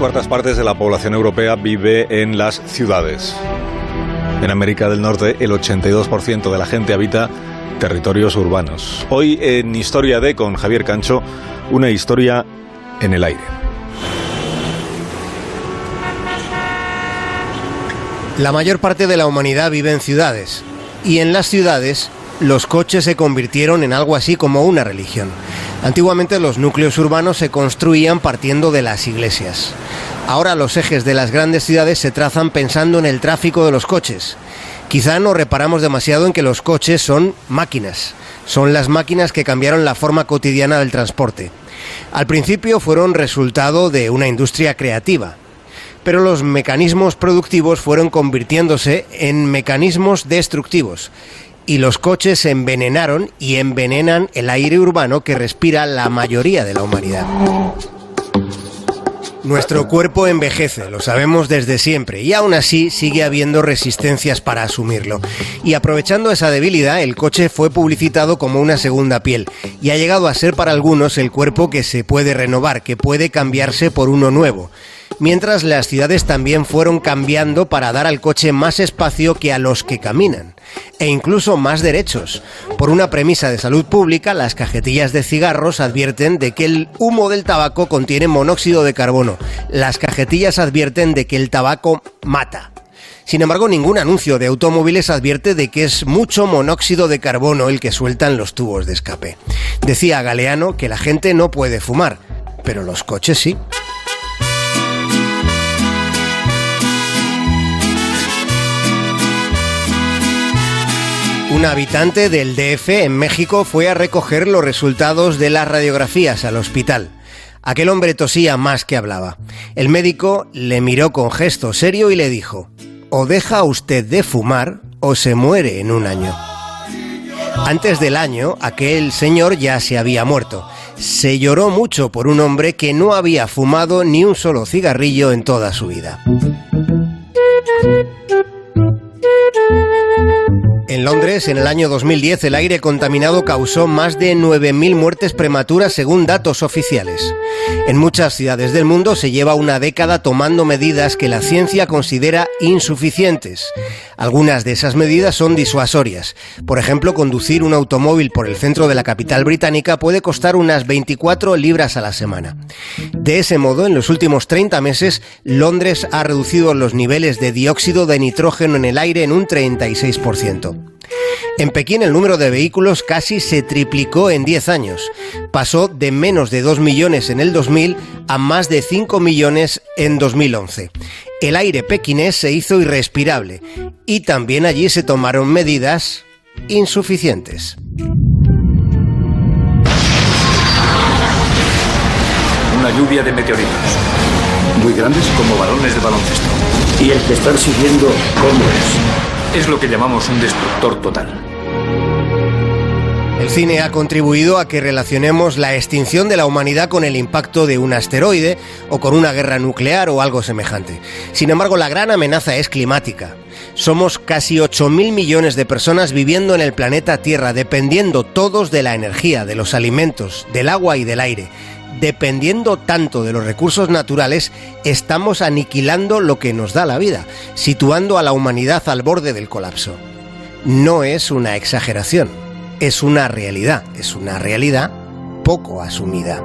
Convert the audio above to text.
cuartas partes de la población europea vive en las ciudades. En América del Norte, el 82% de la gente habita territorios urbanos. Hoy en Historia de con Javier Cancho, una historia en el aire. La mayor parte de la humanidad vive en ciudades y en las ciudades los coches se convirtieron en algo así como una religión. Antiguamente los núcleos urbanos se construían partiendo de las iglesias. Ahora los ejes de las grandes ciudades se trazan pensando en el tráfico de los coches. Quizá no reparamos demasiado en que los coches son máquinas. Son las máquinas que cambiaron la forma cotidiana del transporte. Al principio fueron resultado de una industria creativa, pero los mecanismos productivos fueron convirtiéndose en mecanismos destructivos y los coches envenenaron y envenenan el aire urbano que respira la mayoría de la humanidad. Nuestro cuerpo envejece, lo sabemos desde siempre, y aún así sigue habiendo resistencias para asumirlo. Y aprovechando esa debilidad, el coche fue publicitado como una segunda piel, y ha llegado a ser para algunos el cuerpo que se puede renovar, que puede cambiarse por uno nuevo mientras las ciudades también fueron cambiando para dar al coche más espacio que a los que caminan, e incluso más derechos. Por una premisa de salud pública, las cajetillas de cigarros advierten de que el humo del tabaco contiene monóxido de carbono. Las cajetillas advierten de que el tabaco mata. Sin embargo, ningún anuncio de automóviles advierte de que es mucho monóxido de carbono el que sueltan los tubos de escape. Decía Galeano que la gente no puede fumar, pero los coches sí. Un habitante del DF en México fue a recoger los resultados de las radiografías al hospital. Aquel hombre tosía más que hablaba. El médico le miró con gesto serio y le dijo, o deja usted de fumar o se muere en un año. Antes del año, aquel señor ya se había muerto. Se lloró mucho por un hombre que no había fumado ni un solo cigarrillo en toda su vida. En Londres, en el año 2010, el aire contaminado causó más de 9.000 muertes prematuras según datos oficiales. En muchas ciudades del mundo se lleva una década tomando medidas que la ciencia considera insuficientes. Algunas de esas medidas son disuasorias. Por ejemplo, conducir un automóvil por el centro de la capital británica puede costar unas 24 libras a la semana. De ese modo, en los últimos 30 meses, Londres ha reducido los niveles de dióxido de nitrógeno en el aire en un 36%. En Pekín el número de vehículos casi se triplicó en 10 años. Pasó de menos de 2 millones en el 2000 a más de 5 millones en 2011. El aire pequinés se hizo irrespirable y también allí se tomaron medidas insuficientes. Una lluvia de meteoritos, muy grandes como balones de baloncesto. ¿Y el que están siguiendo cómo es? Es lo que llamamos un destructor total. El cine ha contribuido a que relacionemos la extinción de la humanidad con el impacto de un asteroide o con una guerra nuclear o algo semejante. Sin embargo, la gran amenaza es climática. Somos casi 8.000 millones de personas viviendo en el planeta Tierra, dependiendo todos de la energía, de los alimentos, del agua y del aire dependiendo tanto de los recursos naturales, estamos aniquilando lo que nos da la vida, situando a la humanidad al borde del colapso. No es una exageración, es una realidad, es una realidad poco asumida.